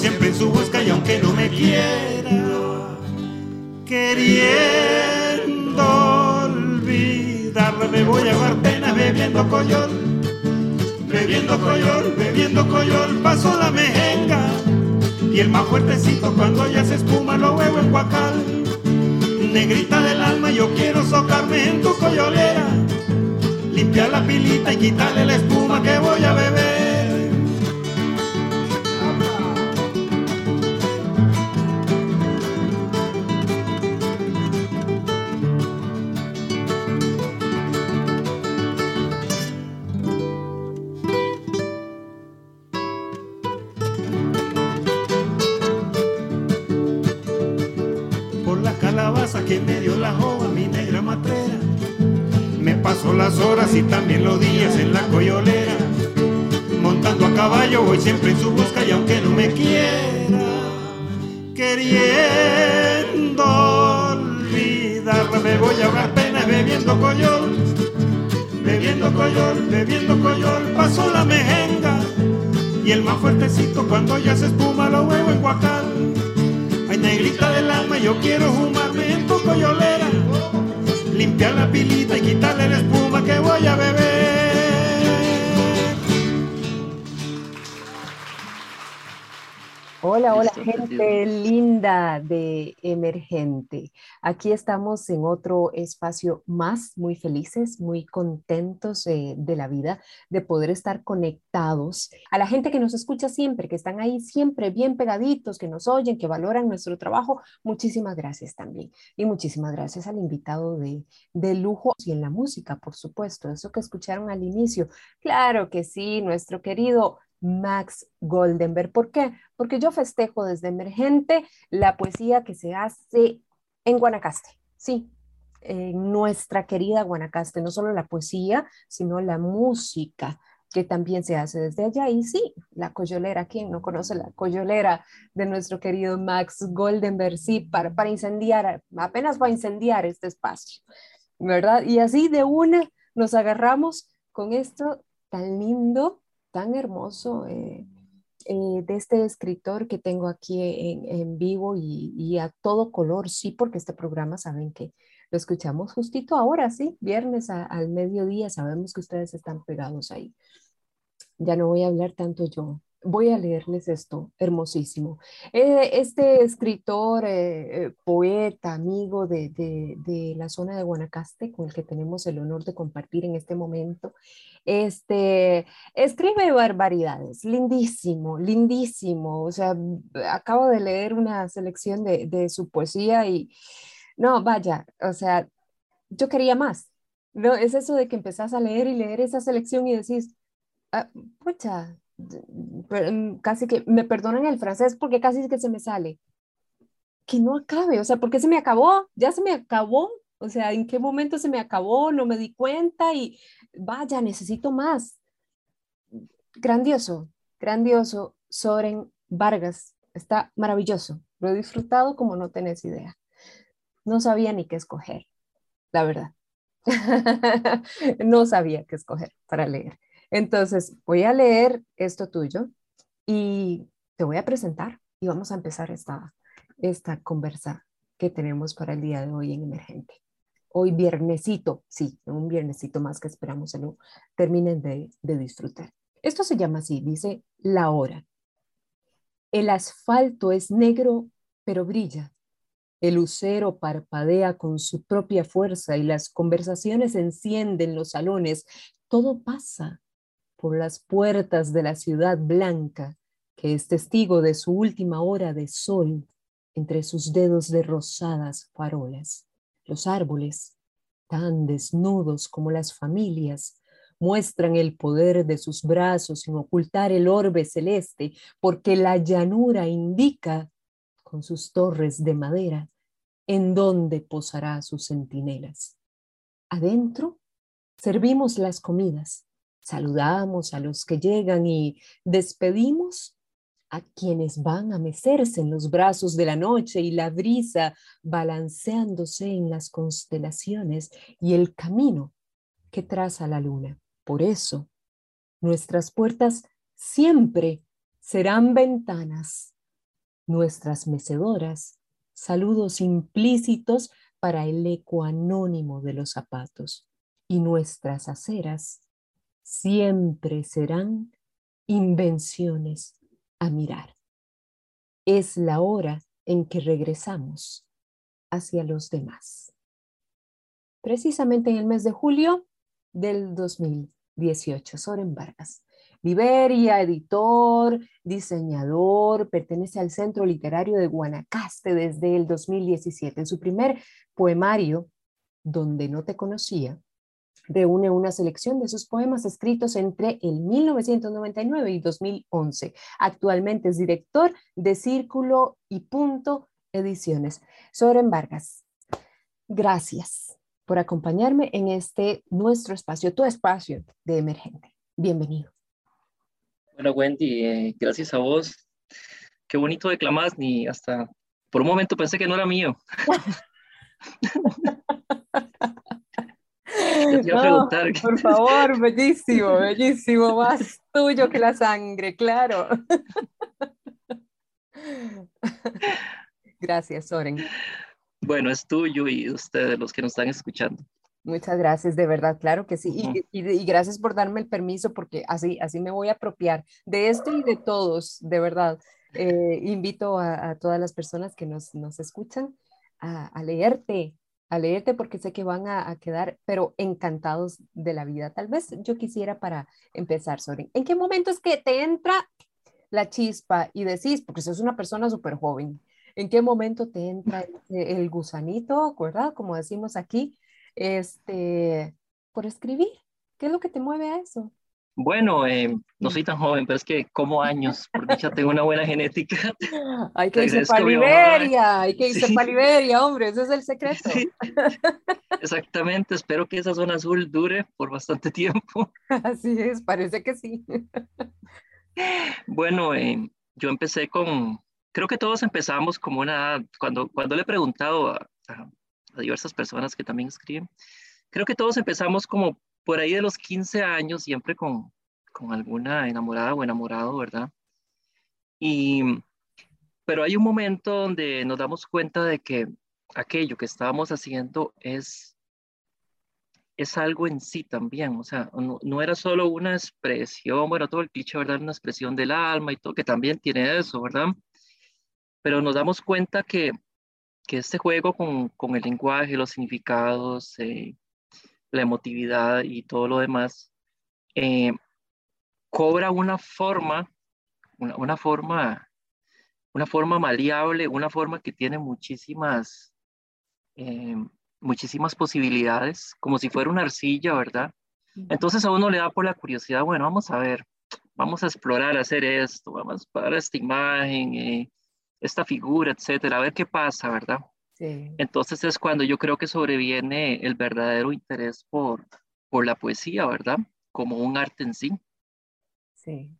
Siempre en su busca y aunque no me quiera, queriendo olvidarme me voy a dar penas bebiendo coyol. Bebiendo coyol, bebiendo coyol, paso la mejenga. Y el más fuertecito cuando ya se espuma lo huevo en guacal negrita del alma, yo quiero socarme en tu coyolera, limpiar la pilita y quitarle la espuma que voy a beber. Y también los días en la coyolera. Montando a caballo voy siempre en su busca y aunque no me quiera, queriendo olvidarla, me voy a ahogar pena bebiendo coyol. Bebiendo coyol, bebiendo coyol, paso la mejenga. Y el más fuertecito cuando ya se espuma lo huevo en guacal. Ay, negrita del alma, yo quiero fumarme en tu coyolera. Limpiar la pilita y quitarle la espuma que voy a beber. Hola, hola gente linda de Emergente. Aquí estamos en otro espacio más, muy felices, muy contentos eh, de la vida, de poder estar conectados. A la gente que nos escucha siempre, que están ahí siempre bien pegaditos, que nos oyen, que valoran nuestro trabajo, muchísimas gracias también. Y muchísimas gracias al invitado de, de lujo y en la música, por supuesto, eso que escucharon al inicio. Claro que sí, nuestro querido Max Goldenberg. ¿Por qué? Porque yo festejo desde emergente la poesía que se hace en Guanacaste, sí, en nuestra querida Guanacaste, no solo la poesía, sino la música que también se hace desde allá. Y sí, la coyolera, ¿quién no conoce la coyolera de nuestro querido Max Goldenberg? Sí, para, para incendiar, apenas va a incendiar este espacio, ¿verdad? Y así de una nos agarramos con esto tan lindo tan hermoso eh, eh, de este escritor que tengo aquí en, vivo y, a todo color, sí, porque este programa saben que lo escuchamos justito ahora, sí, viernes al mediodía, sabemos que ustedes están pegados ahí. Ya no voy a hablar tanto yo, voy a leerles esto, hermosísimo. Eh, este escritor, eh, eh, poeta, amigo de, de, la zona de Guanacaste, con el que tenemos el honor de compartir en este momento, este, escribe barbaridades, lindísimo, lindísimo. O sea, acabo de leer una selección de, de su poesía y, no, vaya, o sea, yo quería más. No, es eso de que empezás a leer y leer esa selección y decís, ah, pucha, casi que me perdonan el francés porque casi que se me sale. Que no acabe, o sea, ¿por qué se me acabó? Ya se me acabó, o sea, ¿en qué momento se me acabó? No me di cuenta y vaya, necesito más. Grandioso, grandioso. Soren Vargas, está maravilloso. Lo he disfrutado como no tenés idea. No sabía ni qué escoger, la verdad. no sabía qué escoger para leer. Entonces, voy a leer esto tuyo y te voy a presentar y vamos a empezar esta, esta conversa que tenemos para el día de hoy en Emergente. Hoy viernesito, sí, un viernesito más que esperamos que terminen de, de disfrutar. Esto se llama así, dice la hora. El asfalto es negro, pero brilla. El lucero parpadea con su propia fuerza y las conversaciones encienden los salones. Todo pasa por las puertas de la ciudad blanca que es testigo de su última hora de sol entre sus dedos de rosadas farolas. Los árboles, tan desnudos como las familias, muestran el poder de sus brazos sin ocultar el orbe celeste, porque la llanura indica, con sus torres de madera, en dónde posará sus centinelas. Adentro servimos las comidas, saludamos a los que llegan y despedimos a quienes van a mecerse en los brazos de la noche y la brisa balanceándose en las constelaciones y el camino que traza la luna. Por eso, nuestras puertas siempre serán ventanas, nuestras mecedoras, saludos implícitos para el eco anónimo de los zapatos, y nuestras aceras siempre serán invenciones a mirar. Es la hora en que regresamos hacia los demás. Precisamente en el mes de julio del 2018, Soren Vargas. Liberia, editor, diseñador, pertenece al Centro Literario de Guanacaste desde el 2017. En su primer poemario, Donde no te conocía, reúne una selección de sus poemas escritos entre el 1999 y 2011. Actualmente es director de Círculo y Punto Ediciones. Soren Vargas, gracias por acompañarme en este nuestro espacio, tu espacio de emergente. Bienvenido. Bueno, Wendy, eh, gracias a vos. Qué bonito declamas, ni hasta por un momento pensé que no era mío. por favor, bellísimo, bellísimo, más tuyo que la sangre, claro. Gracias, Soren. Bueno, es tuyo y ustedes los que nos están escuchando. Muchas gracias, de verdad, claro que sí. Y, gracias por darme el permiso porque así, así me voy a apropiar de esto y de todos, de verdad. Eh, invito a, todas las personas que nos, nos escuchan a, a, leerte, a leerte porque sé que van a, quedar, pero encantados de la vida. Tal vez yo quisiera para empezar, Soren, ¿en qué momento es que te entra la chispa y decís, porque sos una persona súper joven, ¿en qué momento te entra el, gusanito, verdad? Como decimos aquí, este, por escribir. ¿Qué es lo que te mueve a eso? Bueno, eh, no soy tan joven, pero es que como años, por dicha tengo una buena genética. Hay que irse para Liberia, hay que irse para Liberia, hombre, ese es el secreto. Exactamente, espero que esa zona azul dure por bastante tiempo. Así es, parece que sí. Bueno, eh, yo empecé con, creo que todos empezamos como una, cuando, cuando le he preguntado a, a diversas personas que también escriben, creo que todos empezamos como por ahí de los 15 años, siempre con, con alguna enamorada o enamorado, ¿verdad? Y, pero hay un momento donde nos damos cuenta de que aquello que estábamos haciendo es, es algo en sí también, o sea, no, era solo una expresión, bueno, todo el cliché, ¿verdad? Una expresión del alma y todo, que también tiene eso, ¿verdad? Pero nos damos cuenta que, que este juego con, con el lenguaje, los significados, eh, la emotividad y todo lo demás, eh, cobra una forma, una, forma, una forma maleable, una forma que tiene muchísimas, eh, muchísimas posibilidades, como si fuera una arcilla, ¿verdad? Entonces a uno le da por la curiosidad, bueno, vamos a ver, vamos a explorar, hacer esto, vamos a para esta imagen, eh, esta figura, etcétera, a ver qué pasa, ¿verdad? Entonces es cuando yo creo que sobreviene el verdadero interés por, por la poesía, ¿verdad? Como un arte en sí. Sí,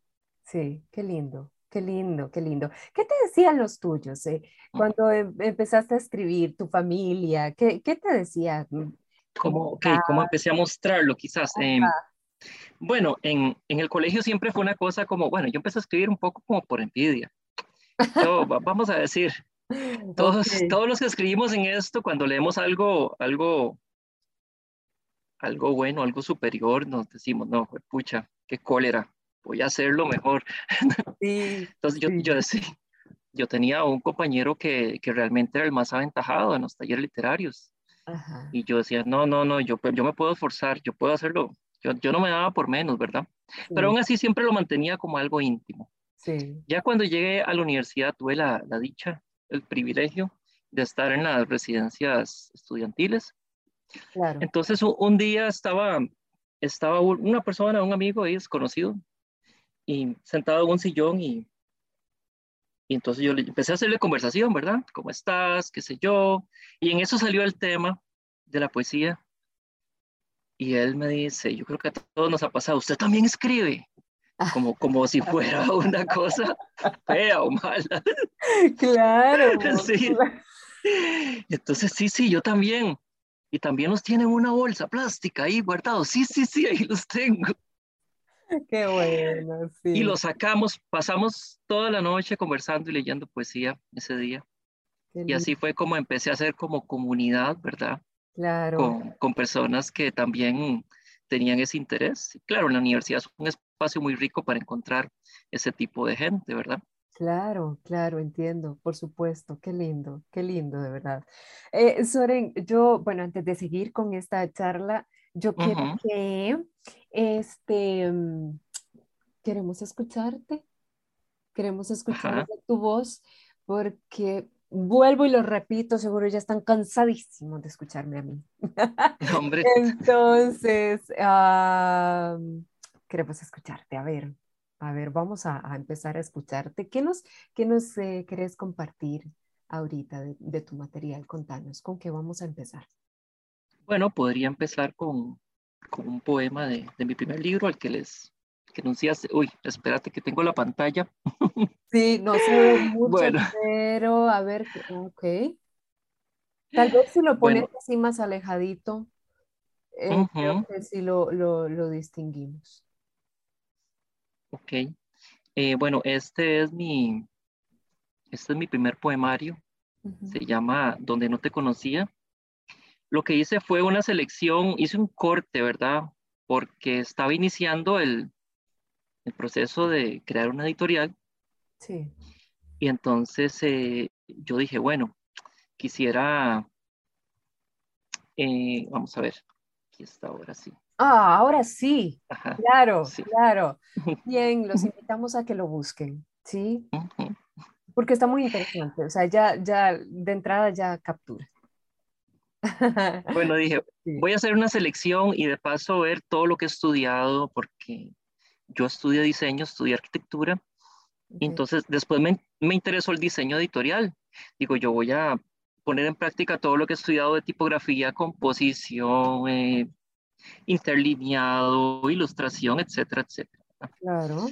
sí, qué lindo, qué lindo, qué lindo. ¿Qué te decían los tuyos eh? Mm. cuando em, empezaste a escribir, tu familia? ¿Qué, qué te decían? ¿Cómo, okay, ¿Cómo empecé a mostrarlo quizás? Em, bueno, en, en, el colegio siempre fue una cosa como, bueno, yo empecé a escribir un poco como por envidia. vamos a decir, todos, todos los que escribimos en esto, cuando leemos algo, algo, algo bueno, algo superior, nos decimos, no, pucha, qué cólera, voy a hacerlo mejor. Entonces yo, yo, yo tenía un compañero que, que, realmente era el más aventajado en los talleres literarios. Y yo decía, no, no, no, yo, yo me puedo esforzar, yo puedo hacerlo. Yo, yo no me daba por menos, ¿verdad? Pero aún así siempre lo mantenía como algo íntimo. Sí. Ya cuando llegué a la universidad tuve la, la dicha, el privilegio de estar en las residencias estudiantiles. Claro. Entonces un, día estaba, estaba un- una persona, un amigo ahí desconocido, y sentado en un sillón y, y entonces yo le empecé a hacerle conversación, ¿verdad? ¿Cómo estás? ¿Qué sé yo? Y en eso salió el tema de la poesía. Y él me dice, yo creo que a todos nos ha pasado, usted también escribe, como, como si fuera una cosa fea o mala. Claro. Sí. Entonces, sí, sí, yo también. Y también los tienen en una bolsa plástica ahí guardados. Sí, sí, sí, ahí los tengo. Qué bueno, sí. Y los sacamos, pasamos toda la noche conversando y leyendo poesía ese día. Y así fue como empecé a hacer como comunidad, ¿verdad? Claro, Con, con personas que también tenían ese interés. Y claro, la universidad es un espacio muy rico para encontrar ese tipo de gente, ¿verdad? claro, claro, entiendo, por supuesto, qué lindo, qué lindo, de verdad. Eh, Soren, yo, bueno, antes de seguir con esta charla, yo quiero que, este, mm, queremos escucharte, queremos escuchar tu voz, porque vuelvo y lo repito, seguro ya están cansadísimos de escucharme a mí. Hombre, Entonces, queremos escucharte. A ver, a ver, vamos a, a empezar a escucharte. ¿Qué nos, qué nos eh, querés compartir ahorita de, de tu material? Contanos, ¿con qué vamos a empezar? bueno, podría empezar con, con un poema de, de mi primer libro, al que les que anunciaste. Uy, espérate que tengo la pantalla. Sí, no se ve mucho, Bueno. pero a ver, ok. Tal vez si lo pones Bueno. así más alejadito, eh, creo Ujú. que sí lo, lo, lo distinguimos. Ok. Eh, bueno, este es mi, este es mi primer poemario. Ujú. Se llama Donde no te conocía. Lo que hice fue una selección, hice un corte, ¿verdad? Porque estaba iniciando el, el proceso de crear una editorial Sí. y entonces eh, yo dije, bueno, quisiera, eh, vamos a ver, aquí está ahora sí. Ah, ahora sí. Ajá. Claro, Sí. claro. Bien, los invitamos a que lo busquen, ¿sí? Porque está muy interesante. O sea, ya, ya de entrada ya captura. Bueno, dije, Sí. voy a hacer una selección y de paso ver todo lo que he estudiado, porque yo estudié diseño, estudié arquitectura, y entonces después me, me interesó el diseño editorial. Digo, yo voy a poner en práctica todo lo que he estudiado de tipografía, composición, eh, interlineado, ilustración, etcétera, etcétera. Claro.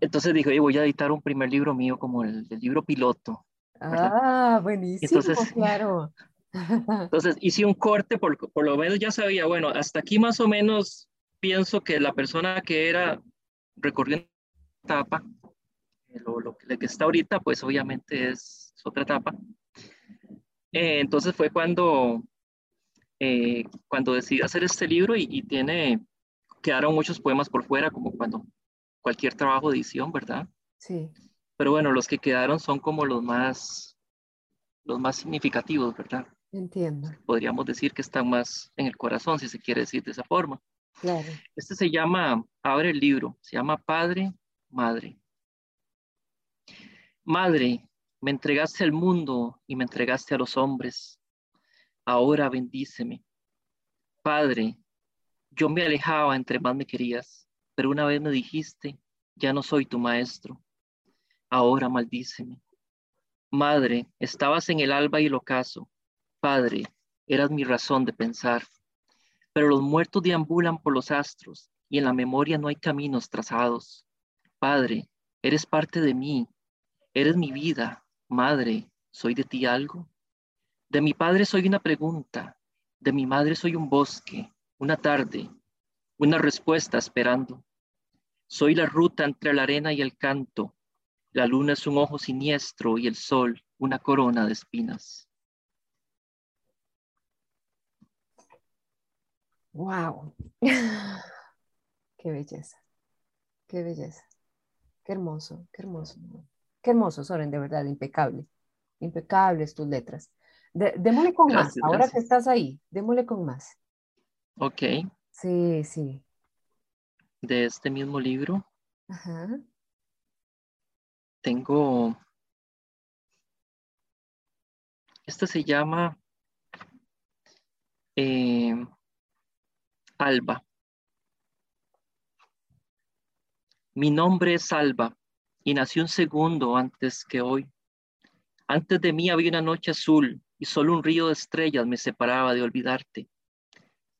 Entonces dije, "Oye, voy a editar un primer libro mío como el, el libro piloto. ¿verdad? Ah, buenísimo, Entonces- claro. Entonces hice un corte, por, por lo menos ya sabía, bueno, hasta aquí más o menos pienso que la persona que era recorrió una etapa, eh, lo, lo que- lo que está ahorita, pues obviamente es, es otra etapa. Eh, entonces fue cuando, eh, cuando decidí hacer este libro y, y tiene, quedaron muchos poemas por fuera, como cuando cualquier trabajo de edición, ¿verdad? Sí, Pero bueno, los que quedaron son como los más, los más significativos, ¿verdad? entiendo. podríamos decir que están más en el corazón, si se quiere decir de esa forma. Este se llama, abre el libro, se llama Padre, Madre. Madre, me entregaste al mundo y me entregaste a los hombres. Ahora bendíceme. Padre, yo me alejaba entre más me querías, pero una vez me dijiste, ya no soy tu maestro. Ahora maldíceme. Madre, estabas en el alba y el ocaso. Padre, eras mi razón de pensar. Pero los muertos deambulan por los astros y en la memoria no hay caminos trazados. Padre, eres parte de mí, eres mi vida. Madre, ¿soy de ti algo? De mi padre soy una pregunta, de mi madre soy un bosque, una tarde, una respuesta esperando. Soy la ruta entre la arena y el canto. La luna es un ojo siniestro y el sol una corona de espinas. Wow. Qué belleza. Qué belleza. Qué hermoso, qué hermoso. Qué hermoso, Soren, de verdad, impecable. Impecables tus letras. De- démosle con más. Gracias, Ahora que estás ahí, démosle con más. Ok, Sí, sí. de este mismo libro. Ajá. tengo, esta se llama eh, Alba. Mi nombre es Alba y nací un segundo antes que hoy. Antes de mí había una noche azul y solo un río de estrellas me separaba de olvidarte.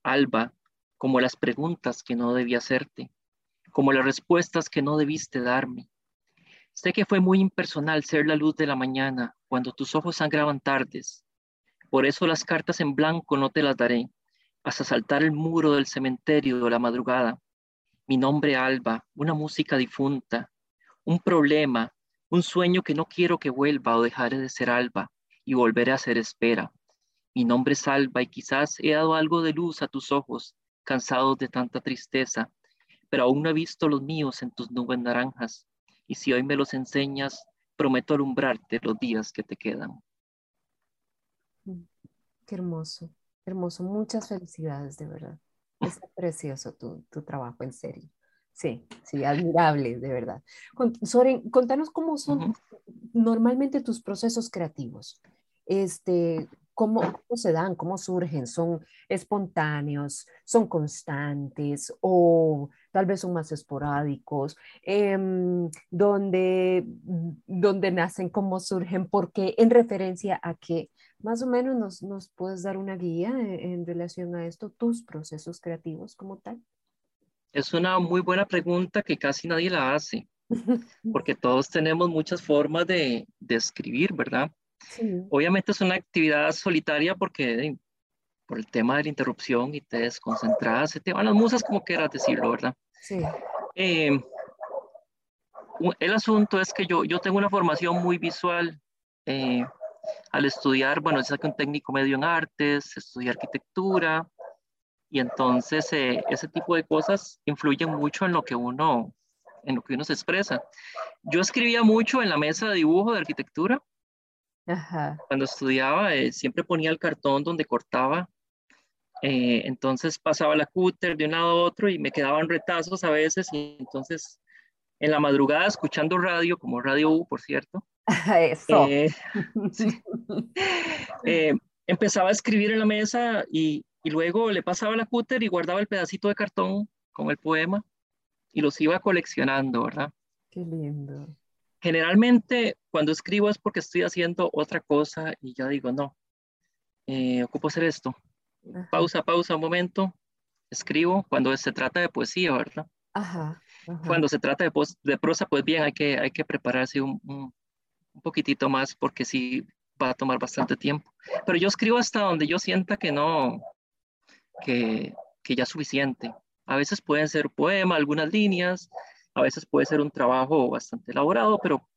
Alba, como las preguntas que no debí hacerte, como las respuestas que no debiste darme. Sé que fue muy impersonal ser la luz de la mañana cuando tus ojos sangraban tardes. Por eso las cartas en blanco no te las daré, hasta saltar el muro del cementerio de la madrugada. Mi nombre Alba, una música difunta, un problema, un sueño que no quiero que vuelva o dejaré de ser Alba y volveré a ser espera. Mi nombre es Alba y quizás he dado algo de luz a tus ojos, cansados de tanta tristeza, pero aún no he visto los míos en tus nubes naranjas. Y si hoy me los enseñas, prometo alumbrarte los días que te quedan. Qué hermoso, hermoso. Muchas felicidades, de verdad. Es precioso tu, tu trabajo, en serio. Sí, sí, admirable, de verdad. Soren, contanos cómo son normalmente tus procesos creativos. Este, ¿Cómo, se dan? ¿Cómo surgen? ¿Son espontáneos? ¿Son constantes? ¿O tal vez son más esporádicos? ¿dónde, ¿Dónde nacen? ¿Cómo surgen? Porque en referencia a que más o menos nos, nos puedes dar una guía en, en relación a esto, tus procesos creativos como tal. Es una muy buena pregunta que casi nadie la hace, porque todos tenemos muchas formas de, de escribir, ¿verdad? Obviamente es una actividad solitaria porque por el tema de la interrupción y te desconcentras, se te van las musas como quieras decirlo, ¿verdad? Sí. Eh, el asunto es que yo, yo tengo una formación muy visual. Eh, al estudiar, bueno, saqué un técnico medio en artes, estudié arquitectura, y entonces eh, ese tipo de cosas influyen mucho en lo que uno en lo que uno se expresa. Yo escribía mucho en la mesa de dibujo de arquitectura, cuando estudiaba, eh, siempre ponía el cartón donde cortaba. Eh, entonces pasaba la cúter de un lado a otro y me quedaban retazos a veces. Y entonces en la madrugada, escuchando radio, como Radio U, por cierto. Eso. Eh, empezaba a escribir en la mesa y, y luego le pasaba la cúter y guardaba el pedacito de cartón con el poema y los iba coleccionando, ¿verdad? Qué lindo generalmente cuando escribo es porque estoy haciendo otra cosa y ya digo, no, eh, ocupo hacer esto. Pausa, pausa un momento, escribo cuando se trata de poesía, ¿verdad? Ajá, Cuando se trata de, de, prosa, pues bien, hay que, hay que prepararse un, un, poquitito más porque sí va a tomar bastante tiempo. Pero yo escribo hasta donde yo sienta que no, que, que ya es suficiente. A veces pueden ser poema, algunas líneas, a veces puede ser un trabajo bastante elaborado, pero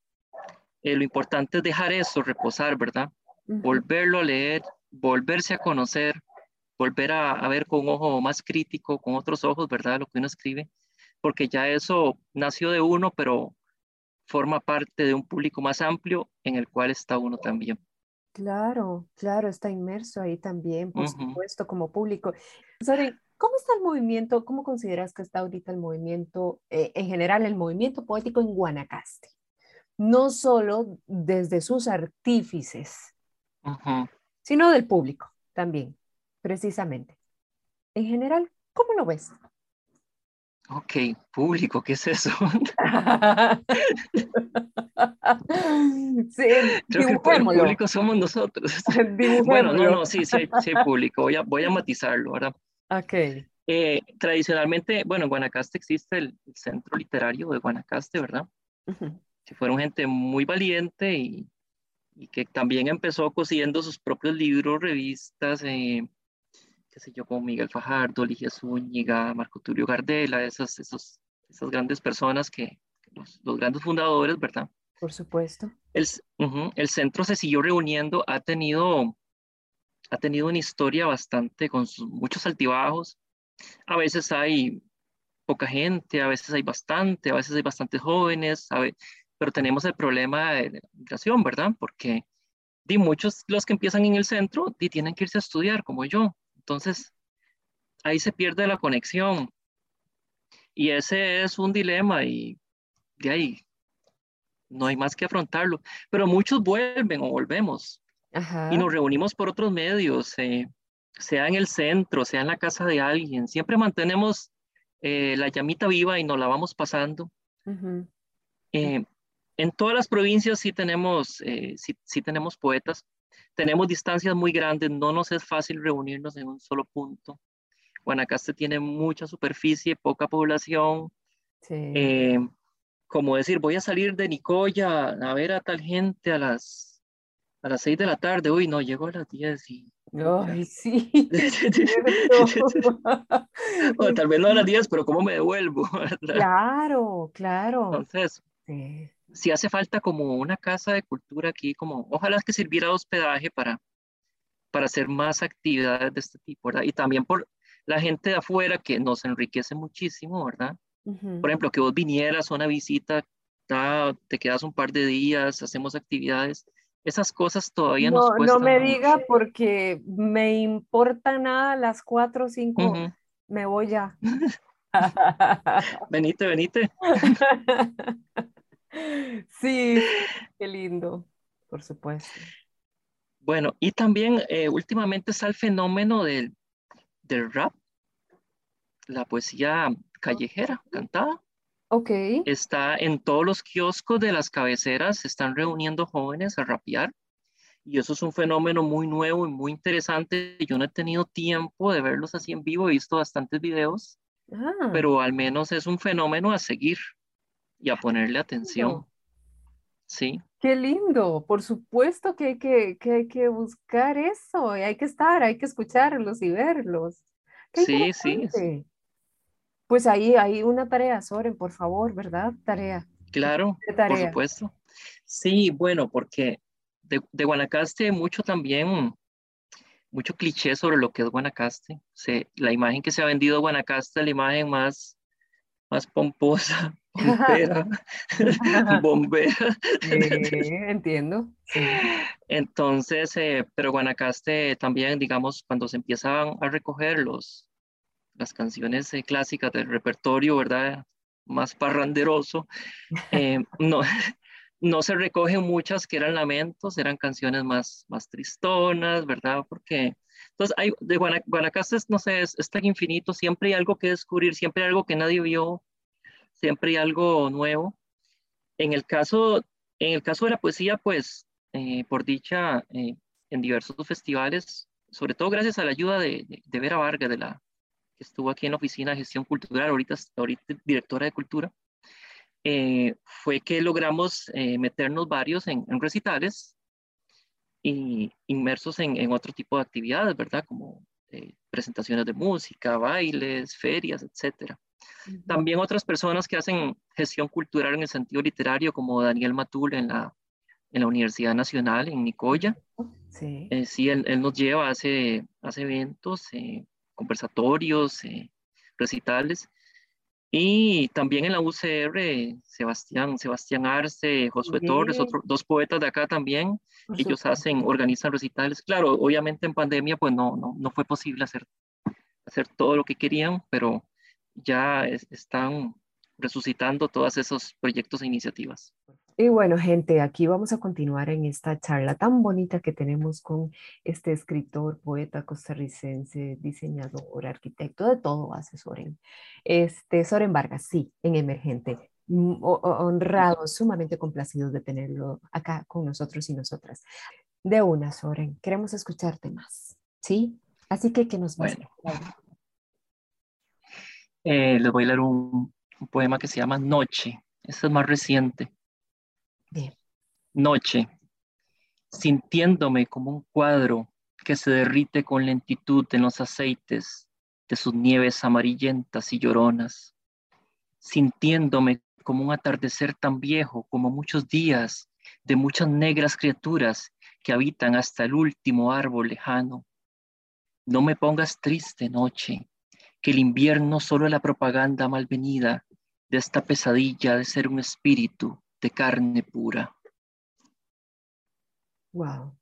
eh, lo importante es dejar eso reposar, ¿verdad? Volverlo a leer, volverse a conocer, volver a, ver con un ojo más crítico, con otros ojos, ¿verdad? Lo que uno escribe, porque ya eso nació de uno, pero forma parte de un público más amplio en el cual está uno también. Claro, claro, está inmerso ahí también, por supuesto, como público. Sorry, ¿Cómo está el movimiento? ¿Cómo consideras que está ahorita el movimiento, eh, en general, el movimiento poético en Guanacaste? No solo desde sus artífices, sino del público también, precisamente. En general, ¿cómo lo ves? Ok, público, ¿qué es eso? sí, Creo que el público somos nosotros. bueno, no, no, sí, sí, sí, público. Voy a, voy a matizarlo, ¿verdad? Ok. Eh, tradicionalmente, bueno, en Guanacaste existe el, Centro Literario de Guanacaste, ¿verdad? Que fueron gente muy valiente y, y, que también empezó cosiendo sus propios libros, revistas, eh, qué sé yo, como Miguel Fajardo, Ligia Zúñiga, Marco Tulio Gardela, esas, esos, esas grandes personas que, los, los, grandes fundadores, ¿verdad? Por supuesto. El, el centro se siguió reuniendo, ha tenido ha tenido una historia bastante con muchos altibajos. A veces hay poca gente, a veces hay bastante, a veces hay bastantes jóvenes, pero tenemos el problema de la migración, ¿verdad? Porque di, muchos los que empiezan en el centro di, tienen que irse a estudiar, como yo. Entonces, ahí se pierde la conexión. Y ese es un dilema y de ahí no hay más que afrontarlo, pero muchos vuelven o volvemos y nos reunimos por otros medios, eh, sea en el centro, sea en la casa de alguien, siempre mantenemos eh, la llamita viva y nos la vamos pasando. Eh, en todas las provincias sí tenemos, sí, sí tenemos poetas, tenemos distancias muy grandes, no nos es fácil reunirnos en un solo punto. Guanacaste tiene mucha superficie, poca población. Sí como decir, voy a salir de Nicoya a ver a tal gente a las, a las 6 de la tarde, uy, no, llego a las 10 y... Ay, sí. tal vez no a las 10, pero ¿cómo me devuelvo? Claro, claro. Entonces, sí. hace falta como una casa de cultura aquí, como ojalá que sirviera de hospedaje para, para hacer más actividades de este tipo, ¿verdad? Y también por la gente de afuera que nos enriquece muchísimo, ¿verdad? Por ejemplo, que vos vinieras a una visita, te quedas un par de días, hacemos actividades. Esas cosas todavía no, nos cuestan. No me diga porque me importa nada las cuatro o cinco. Me voy ya. venite, venite. sí, qué lindo, por supuesto. Bueno, y también eh, últimamente está el fenómeno del, del rap, la poesía callejera, cantada. Ok. Está en todos los kioscos de las cabeceras, se están reuniendo jóvenes a rapear. Y eso es un fenómeno muy nuevo y muy interesante. Yo no he tenido tiempo de verlos así en vivo, he visto bastantes videos, ah. pero al menos es un fenómeno a seguir y a ponerle atención. Sí. Qué lindo, por supuesto que hay que, que, hay que buscar eso, y hay que estar, hay que escucharlos y verlos. sí, sí. Pues ahí hay una tarea, Soren, por favor, ¿verdad? Tarea. Claro, por supuesto. Sí, bueno, porque de, Guanacaste mucho también, mucho cliché sobre lo que es Guanacaste. Se, la imagen que se ha vendido Guanacaste es la imagen más, más pomposa, bombera, bombera. entiendo. Entonces, eh, pero Guanacaste también, digamos, cuando se empiezan a recoger los, las canciones eh, clásicas del repertorio, ¿verdad? Más parranderoso. Eh, no, no se recogen muchas que eran lamentos, eran canciones más, más tristonas, ¿verdad? Porque, entonces, hay, de Guanacaste, no sé, es, tan infinito, siempre hay algo que descubrir, siempre hay algo que nadie vio, siempre hay algo nuevo. En el caso, en el caso de la poesía, pues, eh, por dicha, en diversos festivales, sobre todo gracias a la ayuda de, de, de Vera Vargas, de la, estuvo aquí en la oficina de gestión cultural, ahorita, ahorita directora de cultura, eh, fue que logramos eh, meternos varios en, recitales y inmersos en, en, otro tipo de actividades, ¿verdad? Como eh, presentaciones de música, bailes, ferias, etc. También otras personas que hacen gestión cultural en el sentido literario, como Daniel Matul en la, en la Universidad Nacional en Nicoya. Sí, sí él, él, nos lleva, hace, hace eventos, conversatorios, eh, recitales. Y también en la UCR, Sebastián, Sebastián Arce, Josué Torres, otros dos poetas de acá también, ellos hacen, organizan recitales. Claro, obviamente en pandemia pues no, no, no fue posible hacer, hacer todo lo que querían, pero ya están resucitando todos esos proyectos e iniciativas. Y bueno, gente, aquí vamos a continuar en esta charla tan bonita que tenemos con este escritor, poeta costarricense, diseñador, arquitecto, de todo hace Soren. Este, Soren Vargas, sí, en Emergente. Mm, honrados, sumamente complacidos de tenerlo acá con nosotros y nosotras. De una, Soren, queremos escucharte más, ¿sí? Así que que nos bueno. Eh, les voy a leer un, un poema que se llama Noche. Este es más reciente. Noche, sintiéndome como un cuadro que se derrite con lentitud en los aceites de sus nieves amarillentas y lloronas, sintiéndome como un atardecer tan viejo como muchos días de muchas negras criaturas que habitan hasta el último árbol lejano. No me pongas triste, noche, que el invierno solo es la propaganda malvenida de esta pesadilla de ser un espíritu de carne pura. Wow.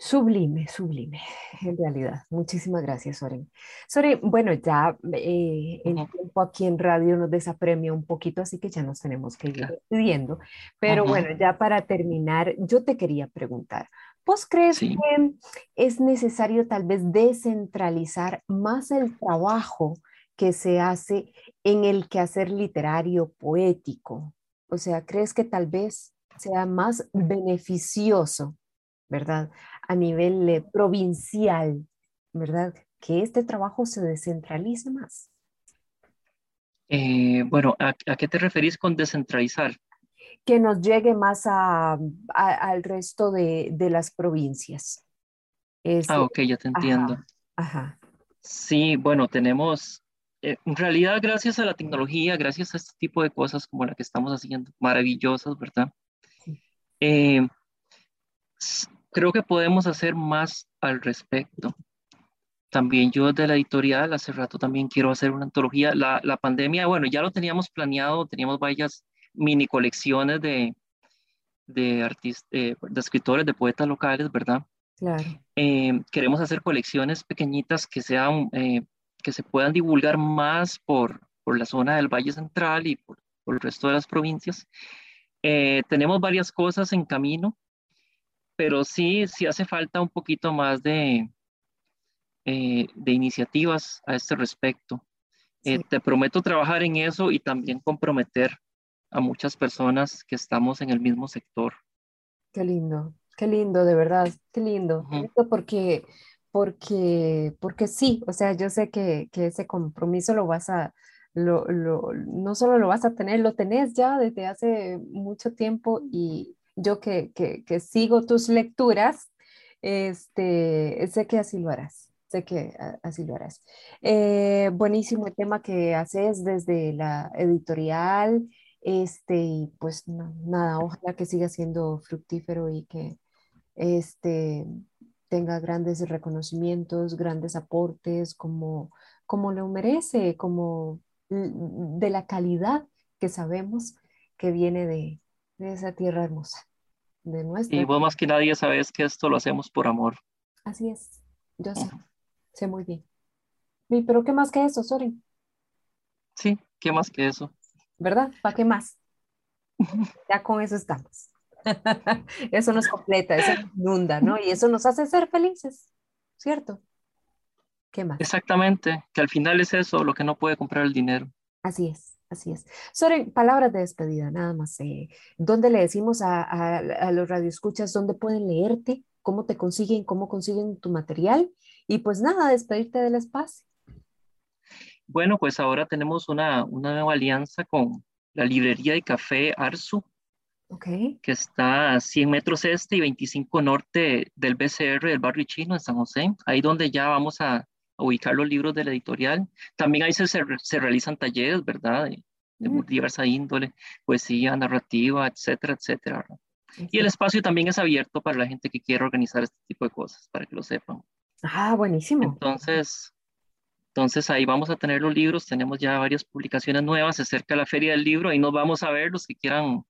Sublime, sublime, en realidad. Muchísimas gracias, Soren. Soren, bueno, ya eh, el tiempo aquí en radio nos desapremia un poquito, así que ya nos tenemos que ir despidiendo. Pero bueno, ya para terminar, yo te quería preguntar, ¿vos crees que es necesario tal vez descentralizar más el trabajo que se hace en el quehacer literario poético? O sea, ¿crees que tal vez sea más beneficioso, ¿verdad? A nivel eh, provincial, ¿verdad? Que este trabajo se descentralice más. Eh, bueno, ¿a, qué te referís con descentralizar? Que nos llegue más a, al resto de, de, las provincias. ah, ok, ya te entiendo. Ajá. Sí, bueno, tenemos, eh, en realidad gracias a la tecnología, gracias a este tipo de cosas como la que estamos haciendo, maravillosas, ¿verdad? Eh, creo que podemos hacer más al respecto. También yo de la editorial, hace rato también quiero hacer una antología. La, la pandemia, bueno, ya lo teníamos planeado, teníamos varias mini colecciones de, de, artistas, eh, de escritores, de poetas locales, ¿verdad? Claro. Eh, queremos hacer colecciones pequeñitas que sean, que se puedan divulgar más por, por la zona del Valle Central y por, por el resto de las provincias. Eh, tenemos varias cosas en camino, pero sí, sí hace falta un poquito más de, eh, de iniciativas a este respecto. Eh, te prometo trabajar en eso y también comprometer a muchas personas que estamos en el mismo sector. Qué lindo, qué lindo, de verdad, qué lindo. Porque, porque, porque sí, o sea, yo sé que, que ese compromiso lo vas a, lo, lo, no solo lo vas a tener, lo tenés ya desde hace mucho tiempo y yo que, que, que sigo tus lecturas, este, sé que así lo harás, sé que así lo harás. Eh, buenísimo el tema que haces desde la editorial, este, y pues nada, ojalá que siga siendo fructífero y que este, tenga grandes reconocimientos, grandes aportes, como, como lo merece, como de la calidad que sabemos que viene de, esa tierra hermosa, de nuestra. Y vos más que nadie sabes que esto lo hacemos por amor. Así es, yo sé, sé muy bien. pero ¿qué más que eso, Soren? Sí, ¿qué más que eso? ¿Verdad? ¿Para qué más? ya con eso estamos. eso nos completa, eso nos inunda, ¿no? Y eso nos hace ser felices, ¿cierto? ¿Qué más? Exactamente, que al final es eso lo que no puede comprar el dinero. Así es, así es. Soren, palabras de despedida, nada más. Eh, ¿Dónde le decimos a, a, los radioescuchas dónde pueden leerte? ¿Cómo te consiguen? ¿Cómo consiguen tu material? Y pues nada, despedirte del espacio. Bueno, pues ahora tenemos una, una nueva alianza con la librería de café Arzu, okay. que está a 100 metros este y 25 norte del BCR del barrio chino en San José, ahí donde ya vamos a, ubicar los libros de la editorial. También ahí se, se, realizan talleres, ¿verdad? De, mm. diversa índole, poesía, narrativa, etcétera, etcétera. Y el espacio también es abierto para la gente que quiere organizar este tipo de cosas, para que lo sepan. Ah, buenísimo. Entonces, entonces ahí vamos a tener los libros, tenemos ya varias publicaciones nuevas, se acerca la feria del libro, ahí nos vamos a ver los que quieran,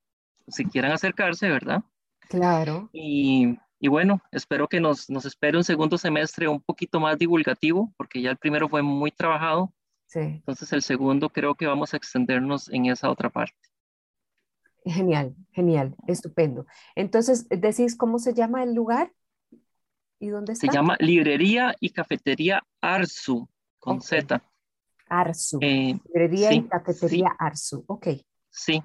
si quieran acercarse, ¿verdad? Claro. Y y bueno, espero que nos, nos espere un segundo semestre un poquito más divulgativo, porque ya el primero fue muy trabajado. Sí. Entonces el segundo creo que vamos a extendernos en esa otra parte. Genial, genial, estupendo. Entonces, ¿decís cómo se llama el lugar? ¿Y dónde está? Se llama Librería y Cafetería Arzu, con Z. Arzu. Eh, Librería y Cafetería Arzu, ok. Sí,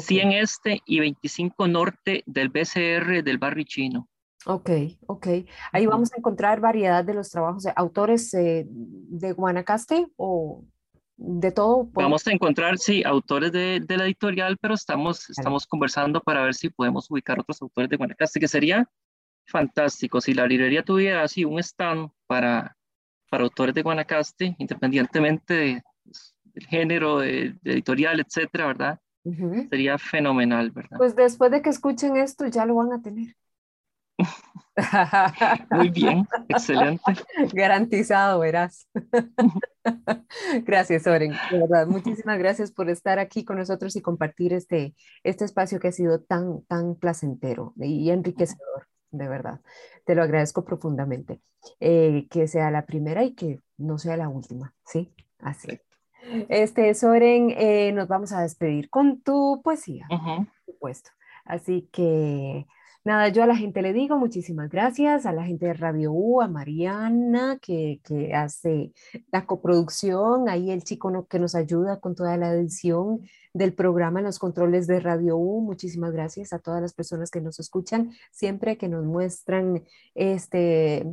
100 este y 25 norte del BCR del barrio chino. Ok, ok. Ahí vamos a encontrar variedad de los trabajos de autores eh, de Guanacaste o de todo. Vamos a encontrar, sí, autores de, de la editorial, pero estamos, estamos conversando para ver si podemos ubicar otros autores de Guanacaste, que sería fantástico. Si la librería tuviera así un stand para, para autores de Guanacaste, independientemente del género, de, editorial, etcétera, ¿verdad? Sería fenomenal, ¿verdad? Pues después de que escuchen esto, ya lo van a tener. Muy bien, excelente. Garantizado, verás. gracias, Oren. De verdad, muchísimas gracias por estar aquí con nosotros y compartir este, este espacio que ha sido tan, tan placentero y enriquecedor. de verdad. Te lo agradezco profundamente. Eh, que sea la primera y que no sea la última, ¿sí? Así. Este, Soren, eh, nos vamos a despedir con tu poesía, por supuesto. Así que Nada, yo a la gente le digo muchísimas gracias, a la gente de Radio U, a Mariana, que, que hace la coproducción, ahí el chico no, que nos ayuda con toda la edición del programa en los controles de Radio U. Muchísimas gracias a todas las personas que nos escuchan, siempre que nos muestran este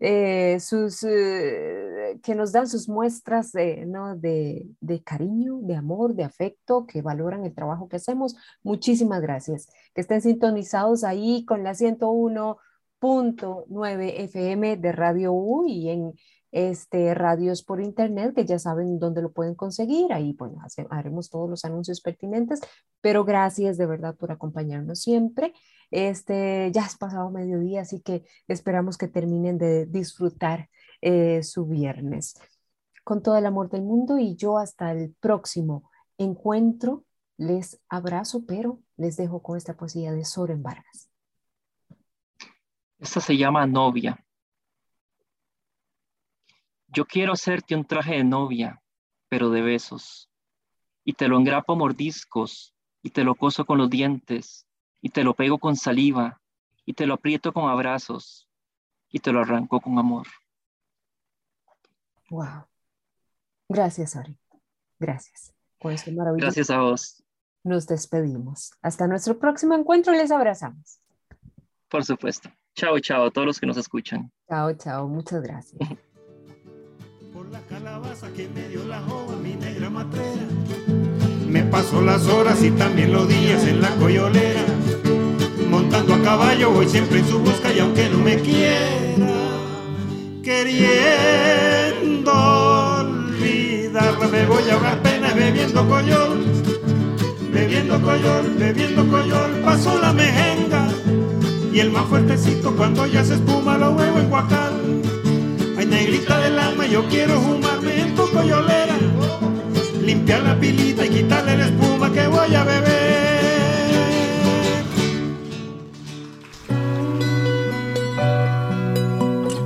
eh, sus, eh, que nos dan sus muestras de, ¿no? de, de, cariño, de amor, de afecto, que valoran el trabajo que hacemos. Muchísimas gracias. Que estén sintonizados ahí con la 101.9 FM de Radio U y en este, radios por internet, que ya saben dónde lo pueden conseguir. Ahí, bueno, haremos todos los anuncios pertinentes, pero gracias de verdad por acompañarnos siempre. Este, ya es pasado mediodía, así que esperamos que terminen de disfrutar eh, su viernes. Con todo el amor del mundo y yo hasta el próximo encuentro les abrazo, pero les dejo con esta poesía de Soren Vargas. Esta se llama Novia. Yo quiero hacerte un traje de novia, pero de besos, y te lo engrapo mordiscos, y te lo coso con los dientes, y te lo pego con saliva, y te lo aprieto con abrazos, y te lo arranco con amor. Wow. Gracias, Ari. Gracias por este maravilloso. Gracias a vos. Nos despedimos. Hasta nuestro próximo encuentro. Les abrazamos. Por supuesto. Chao, chao a todos los que nos escuchan. Chao, chao. Muchas gracias. Por la calabaza que me dio la joven, mi negra matrera. Me paso las horas y también los días en la coyolera. Montando a caballo voy siempre en su busca y aunque no me quiera, queriendo olvidarla, me voy a ahogar pena bebiendo coyol. Bebiendo coyol, bebiendo coyol, paso la mejenga. Y el más fuertecito cuando ya se espuma lo huevo en guacal negrita del alma, yo quiero fumarme en tu coyolera, limpiar la pilita y quitarle la espuma que voy a beber.